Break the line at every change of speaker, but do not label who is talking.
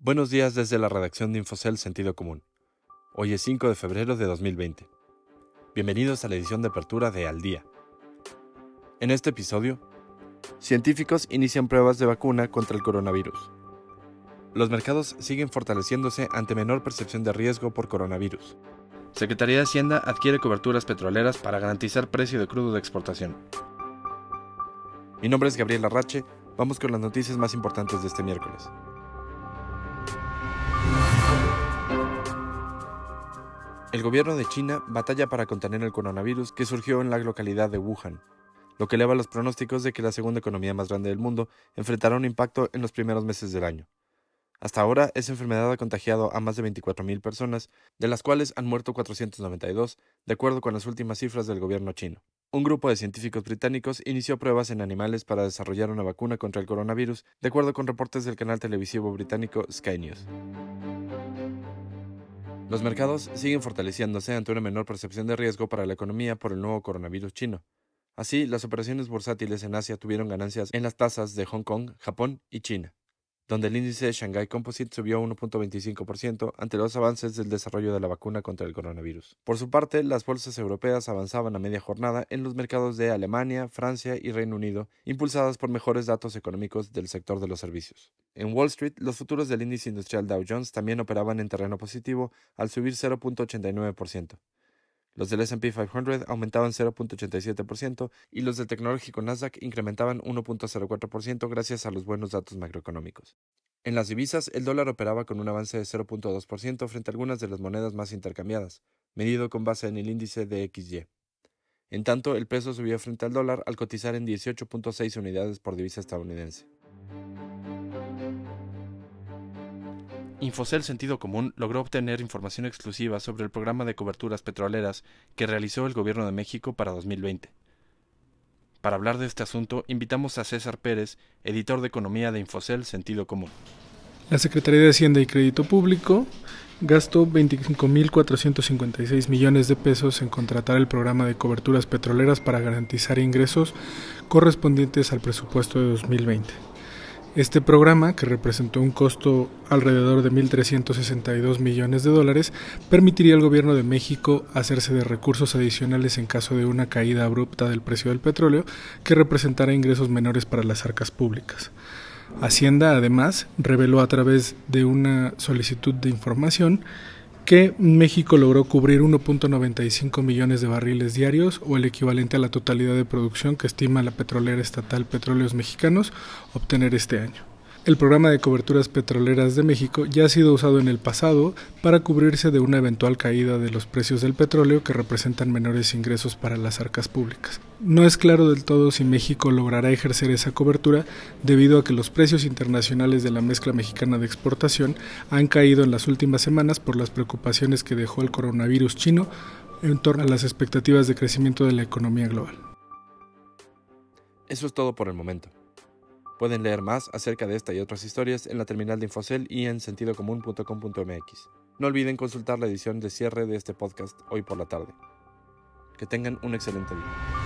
Buenos días desde la redacción de Infocel Sentido Común. Hoy es 5 de febrero de 2020. Bienvenidos a la edición de apertura de Al Día. En este episodio, científicos inician pruebas de vacuna contra el coronavirus. Los mercados siguen fortaleciéndose ante menor percepción de riesgo por coronavirus. Secretaría de Hacienda adquiere coberturas petroleras para garantizar precio de crudo de exportación. Mi nombre es Gabriel Arrache, vamos con las noticias más importantes de este miércoles. El gobierno de China batalla para contener el coronavirus que surgió en la localidad de Wuhan, lo que eleva los pronósticos de que la segunda economía más grande del mundo enfrentará un impacto en los primeros meses del año. Hasta ahora, esa enfermedad ha contagiado a más de 24.000 personas, de las cuales han muerto 492, de acuerdo con las últimas cifras del gobierno chino. Un grupo de científicos británicos inició pruebas en animales para desarrollar una vacuna contra el coronavirus, de acuerdo con reportes del canal televisivo británico Sky News. Los mercados siguen fortaleciéndose ante una menor percepción de riesgo para la economía por el nuevo coronavirus chino. Así, las operaciones bursátiles en Asia tuvieron ganancias en las tasas de Hong Kong, Japón y China donde el índice de Shanghai Composite subió 1.25% ante los avances del desarrollo de la vacuna contra el coronavirus. Por su parte, las bolsas europeas avanzaban a media jornada en los mercados de Alemania, Francia y Reino Unido, impulsadas por mejores datos económicos del sector de los servicios. En Wall Street, los futuros del índice industrial Dow Jones también operaban en terreno positivo al subir 0.89%. Los del SP 500 aumentaban 0.87% y los del tecnológico Nasdaq incrementaban 1.04% gracias a los buenos datos macroeconómicos. En las divisas, el dólar operaba con un avance de 0.2% frente a algunas de las monedas más intercambiadas, medido con base en el índice de XY. En tanto, el peso subió frente al dólar al cotizar en 18.6 unidades por divisa estadounidense. Infocel Sentido Común logró obtener información exclusiva sobre el programa de coberturas petroleras que realizó el Gobierno de México para 2020. Para hablar de este asunto, invitamos a César Pérez, editor de Economía de Infocel Sentido Común.
La Secretaría de Hacienda y Crédito Público gastó 25.456 millones de pesos en contratar el programa de coberturas petroleras para garantizar ingresos correspondientes al presupuesto de 2020. Este programa, que representó un costo alrededor de 1.362 millones de dólares, permitiría al gobierno de México hacerse de recursos adicionales en caso de una caída abrupta del precio del petróleo que representara ingresos menores para las arcas públicas. Hacienda, además, reveló a través de una solicitud de información que México logró cubrir 1.95 millones de barriles diarios o el equivalente a la totalidad de producción que estima la petrolera estatal Petróleos Mexicanos obtener este año. El programa de coberturas petroleras de México ya ha sido usado en el pasado para cubrirse de una eventual caída de los precios del petróleo que representan menores ingresos para las arcas públicas. No es claro del todo si México logrará ejercer esa cobertura debido a que los precios internacionales de la mezcla mexicana de exportación han caído en las últimas semanas por las preocupaciones que dejó el coronavirus chino en torno a las expectativas de crecimiento de la economía global.
Eso es todo por el momento. Pueden leer más acerca de esta y otras historias en la terminal de Infocel y en sentidocomún.com.mx. No olviden consultar la edición de cierre de este podcast hoy por la tarde. Que tengan un excelente día.